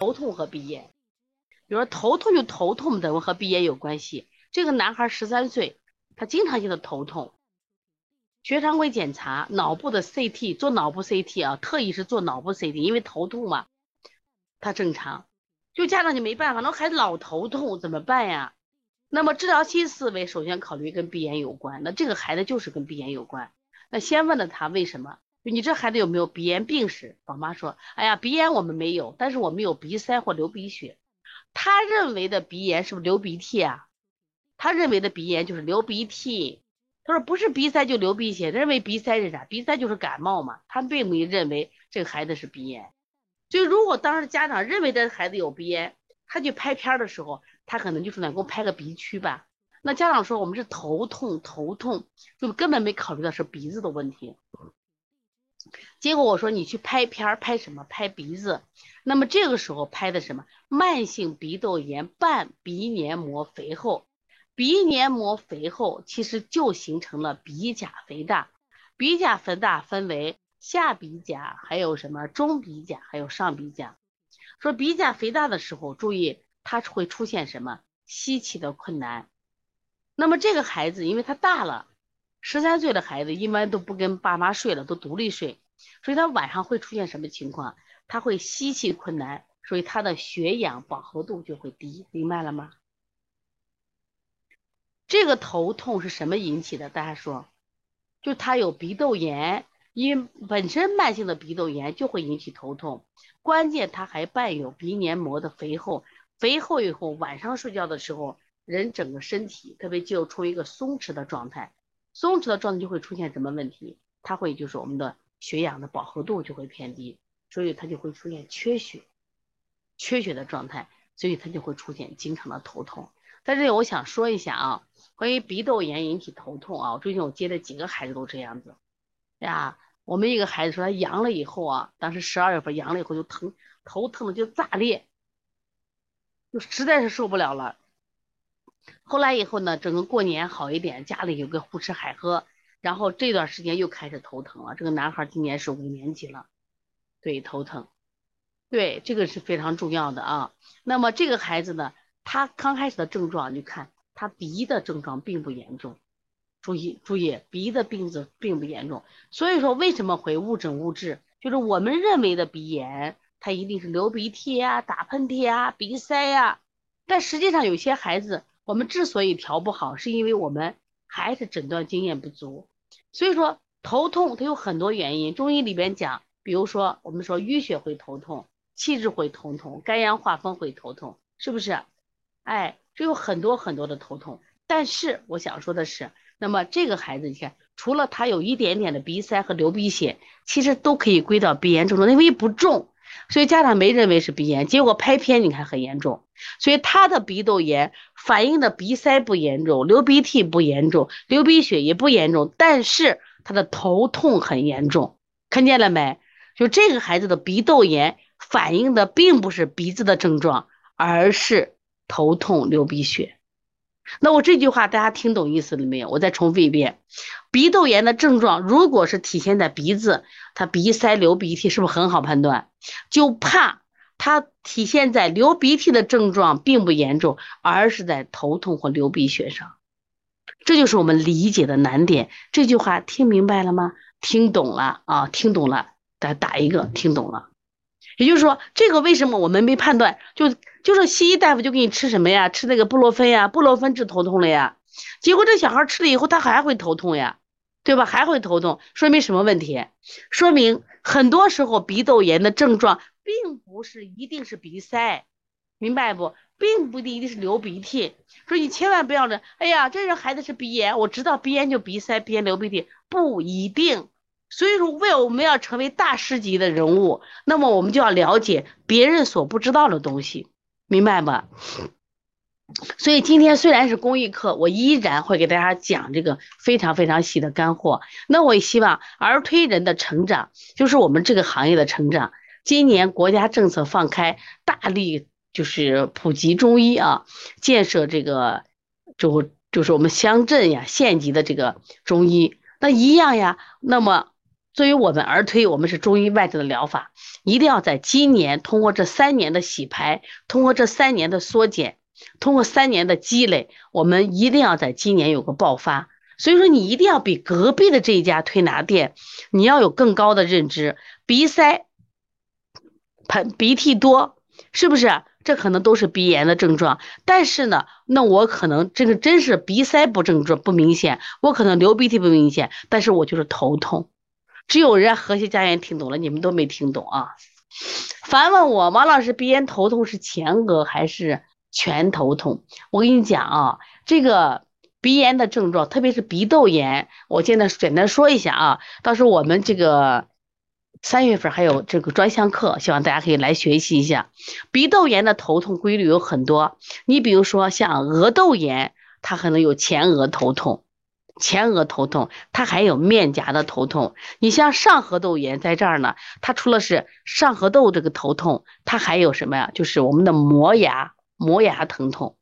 头痛和鼻炎。比如说头痛就头痛的和鼻炎有关系。这个男孩十三岁，他经常性的头痛，学常规检查脑部的 CT 做脑部 CT 啊，特意是做脑部 CT，因为头痛嘛，他正常，就家长就没办法，那孩子老头痛怎么办呀？那么治疗新思维首先考虑跟鼻炎有关，那这个孩子就是跟鼻炎有关，那先问了他为什么？你这孩子有没有鼻炎病史？宝妈说，哎呀，鼻炎我们没有，但是我们有鼻塞或流鼻血。他认为的鼻炎是不是流鼻涕啊？他认为的鼻炎就是流鼻涕。他说不是鼻塞就流鼻血，认为鼻塞是啥？鼻塞就是感冒嘛。他并没认为这个孩子是鼻炎。所以如果当时家长认为这孩子有鼻炎，他去拍片的时候，他可能就说呢，给我拍个鼻区吧。那家长说我们是头痛，头痛就根本没考虑到是鼻子的问题。结果我说你去拍片儿，拍什么？拍鼻子。那么这个时候拍的什么？慢性鼻窦炎伴鼻黏膜肥厚。鼻黏膜肥厚其实就形成了鼻甲肥大。鼻甲肥大分为下鼻甲，还有什么中鼻甲，还有上鼻甲。说鼻甲肥大的时候，注意它会出现什么？吸气的困难。那么这个孩子因为他大了。十三岁的孩子一般都不跟爸妈睡了，都独立睡，所以他晚上会出现什么情况？他会吸气困难，所以他的血氧饱和度就会低，明白了吗？这个头痛是什么引起的？大家说，就他有鼻窦炎，因本身慢性的鼻窦炎就会引起头痛，关键他还伴有鼻黏膜的肥厚，肥厚以后晚上睡觉的时候，人整个身体特别就处于一个松弛的状态。松弛的状态就会出现什么问题？它会就是我们的血氧的饱和度就会偏低，所以它就会出现缺血，缺血的状态，所以它就会出现经常的头痛。在这里我想说一下啊，关于鼻窦炎引起头痛啊，最近我接的几个孩子都这样子呀。我们一个孩子说他阳了以后啊，当时十二月份阳了以后就疼，头疼的就炸裂，就实在是受不了了。后来以后呢，整个过年好一点，家里有个胡吃海喝，然后这段时间又开始头疼了。这个男孩今年是五年级了，对，头疼，对，这个是非常重要的啊。那么这个孩子呢，他刚开始的症状，你看他鼻的症状并不严重，注意注意，鼻的病子并不严重。所以说为什么会误诊误治？就是我们认为的鼻炎，他一定是流鼻涕呀、打喷嚏呀、鼻塞呀，但实际上有些孩子。我们之所以调不好，是因为我们还是诊断经验不足。所以说头痛它有很多原因，中医里边讲，比如说我们说淤血会头痛，气滞会头痛，肝阳化风会头痛，是不是？哎，这有很多很多的头痛。但是我想说的是，那么这个孩子，你看，除了他有一点点的鼻塞和流鼻血，其实都可以归到鼻炎症状，因为不重。所以家长没认为是鼻炎，结果拍片你看很严重。所以他的鼻窦炎反映的鼻塞不严重，流鼻涕不严重，流鼻血也不严重，但是他的头痛很严重，看见了没？就这个孩子的鼻窦炎反映的并不是鼻子的症状，而是头痛流鼻血。那我这句话大家听懂意思了没有？我再重复一遍，鼻窦炎的症状如果是体现在鼻子，他鼻塞流鼻涕，是不是很好判断？就怕他体现在流鼻涕的症状并不严重，而是在头痛或流鼻血上，这就是我们理解的难点。这句话听明白了吗？听懂了啊？听懂了，大家打一个，听懂了。也就是说，这个为什么我们没判断？就就是西医大夫就给你吃什么呀？吃那个布洛芬呀，布洛芬治头痛了呀。结果这小孩吃了以后，他还会头痛呀，对吧？还会头痛，说明什么问题？说明很多时候鼻窦炎的症状并不是一定是鼻塞，明白不？并不一定是流鼻涕。所以你千万不要着，哎呀，这人孩子是鼻炎，我知道鼻炎就鼻塞、鼻炎流鼻涕，不一定。所以说，为我们要成为大师级的人物，那么我们就要了解别人所不知道的东西，明白吗？所以今天虽然是公益课，我依然会给大家讲这个非常非常细的干货。那我也希望儿推人的成长，就是我们这个行业的成长。今年国家政策放开，大力就是普及中医啊，建设这个就就是我们乡镇呀、县级的这个中医，那一样呀。那么对于我们儿推，我们是中医外治的疗法，一定要在今年通过这三年的洗牌，通过这三年的缩减，通过三年的积累，我们一定要在今年有个爆发。所以说，你一定要比隔壁的这一家推拿店，你要有更高的认知。鼻塞、喷鼻涕多，是不是？这可能都是鼻炎的症状。但是呢，那我可能这个真是鼻塞不症状不明显，我可能流鼻涕不明显，但是我就是头痛。只有人家和谐家园听懂了，你们都没听懂啊！反问我王老师，鼻炎头痛是前额还是全头痛？我跟你讲啊，这个鼻炎的症状，特别是鼻窦炎，我现在简单说一下啊。到时候我们这个三月份还有这个专项课，希望大家可以来学习一下。鼻窦炎的头痛规律有很多，你比如说像额窦炎，它可能有前额头痛。前额头痛，它还有面颊的头痛。你像上颌窦炎在这儿呢，它除了是上颌窦这个头痛，它还有什么呀？就是我们的磨牙、磨牙疼痛。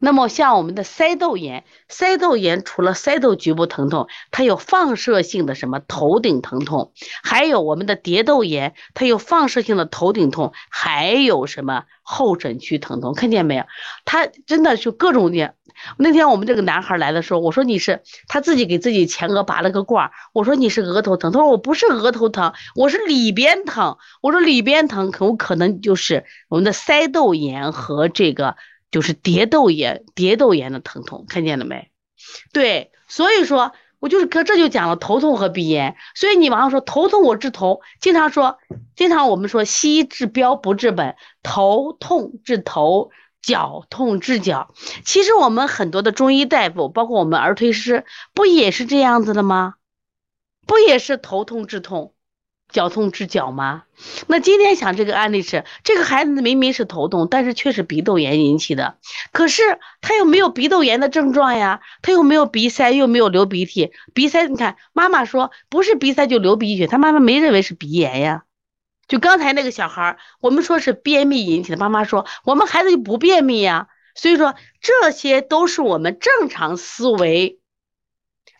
那么像我们的腮窦炎，腮窦炎除了腮窦局部疼痛，它有放射性的什么头顶疼痛，还有我们的蝶窦炎，它有放射性的头顶痛，还有什么后枕区疼痛？看见没有？它真的是各种的。那天我们这个男孩来的时候，我说你是他自己给自己前额拔了个罐儿，我说你是额头疼，他说我不是额头疼，我是里边疼。我说里边疼，可可能就是我们的腮窦炎和这个就是蝶窦炎、蝶窦炎的疼痛，看见了没？对，所以说我就是可这就讲了头痛和鼻炎。所以你往上说头痛我治头，经常说，经常我们说西医治标不治本，头痛治头。脚痛治脚，其实我们很多的中医大夫，包括我们儿推师，不也是这样子的吗？不也是头痛治痛，脚痛治脚吗？那今天想这个案例是，这个孩子明明是头痛，但是却是鼻窦炎引起的，可是他又没有鼻窦炎的症状呀，他又没有鼻塞，又没有流鼻涕，鼻塞，你看妈妈说不是鼻塞就流鼻血，他妈妈没认为是鼻炎呀。就刚才那个小孩，我们说是便秘引起的，妈妈说我们孩子就不便秘呀，所以说这些都是我们正常思维，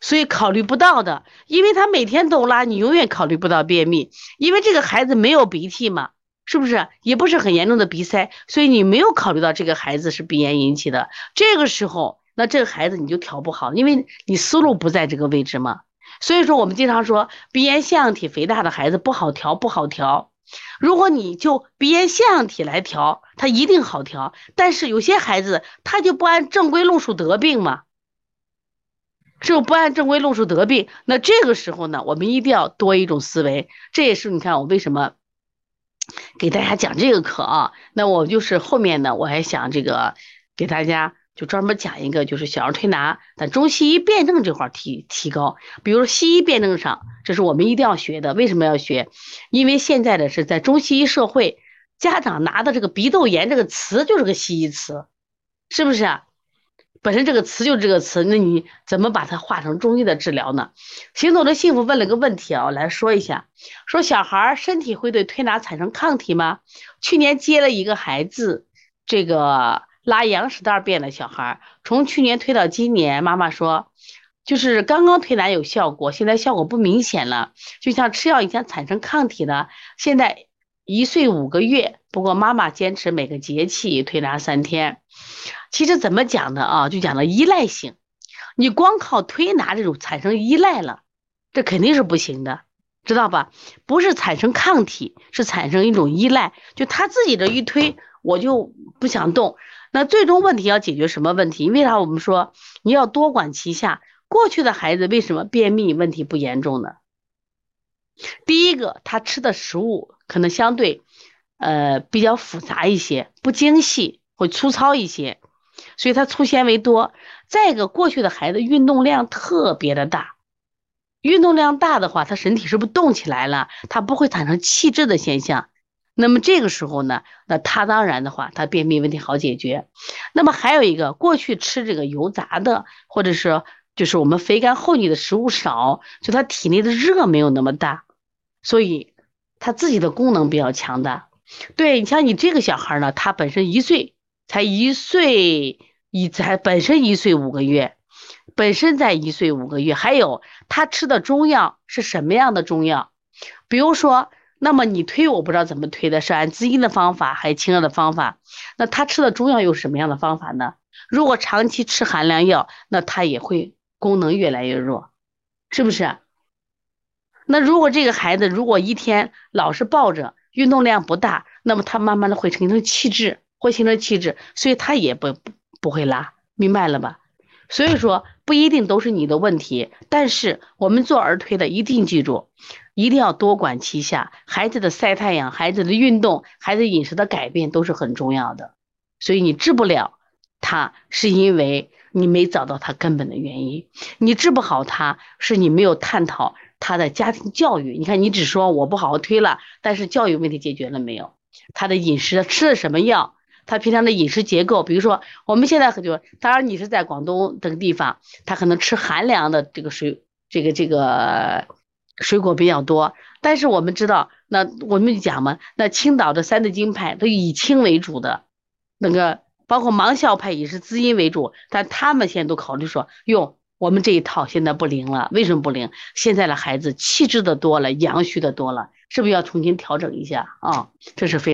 所以考虑不到的，因为他每天都拉，你永远考虑不到便秘，因为这个孩子没有鼻涕嘛，是不是？也不是很严重的鼻塞，所以你没有考虑到这个孩子是鼻炎引起的。这个时候，那这个孩子你就调不好，因为你思路不在这个位置嘛。所以说我们经常说鼻炎腺样体肥大的孩子不好调，不好调。如果你就鼻炎腺样体来调，它一定好调。但是有些孩子他就不按正规路数得病嘛，就不按正规路数得病。那这个时候呢，我们一定要多一种思维。这也是你看我为什么给大家讲这个课啊？那我就是后面呢，我还想这个给大家。就专门讲一个，就是小儿推拿在中西医辩证这块提提高。比如说西医辩证上，这是我们一定要学的。为什么要学？因为现在的是在中西医社会，家长拿的这个鼻窦炎这个词就是个西医词，是不是？本身这个词就是这个词，那你怎么把它化成中医的治疗呢？行走的幸福问了个问题啊，我来说一下，说小孩儿身体会对推拿产生抗体吗？去年接了一个孩子，这个。拉羊屎蛋便的小孩，从去年推到今年，妈妈说，就是刚刚推拿有效果，现在效果不明显了，就像吃药以前产生抗体的，现在一岁五个月，不过妈妈坚持每个节气推拿三天。其实怎么讲的啊？就讲了依赖性，你光靠推拿这种产生依赖了，这肯定是不行的，知道吧？不是产生抗体，是产生一种依赖，就他自己这一推，我就不想动。那最终问题要解决什么问题？为啥我们说你要多管齐下？过去的孩子为什么便秘问题不严重呢？第一个，他吃的食物可能相对，呃，比较复杂一些，不精细，会粗糙一些，所以他粗纤维多。再一个，过去的孩子运动量特别的大，运动量大的话，他身体是不是动起来了？他不会产生气滞的现象。那么这个时候呢，那他当然的话，他便秘问题好解决。那么还有一个，过去吃这个油炸的，或者是就是我们肥甘厚腻的食物少，就他体内的热没有那么大，所以他自己的功能比较强大。对你像你这个小孩呢，他本身一岁才一岁一才本身一岁五个月，本身在一岁五个月，还有他吃的中药是什么样的中药？比如说，那么你推我不知道怎么推的，是按滋阴的方法还是清热的方法？那他吃的中药又是什么样的方法呢？如果长期吃寒凉药，那他也会功能越来越弱，是不是？那如果这个孩子如果一天老是抱着，运动量不大，那么他慢慢的会形成气滞，会形成气滞，所以他也不不会拉，明白了吧？所以说不一定都是你的问题，但是我们做儿推的一定记住，一定要多管齐下，孩子的晒太阳、孩子的运动、孩子饮食的改变都是很重要的。所以你治不了他，是因为你没找到他根本的原因；你治不好他，是你没有探讨他的家庭教育。你看，你只说我不好好推了，但是教育问题解决了没有？他的饮食吃的什么药？他平常的饮食结构，比如说我们现在很多，当然你是在广东这个地方，他可能吃寒凉的这个水，这个这个水果比较多。但是我们知道，那我们讲嘛，那青岛的三字经派都以清为主的，那个包括芒硝派也是滋阴为主，但他们现在都考虑说，哟，我们这一套现在不灵了，为什么不灵？现在的孩子气滞的多了，阳虚的多了，是不是要重新调整一下啊？这是非。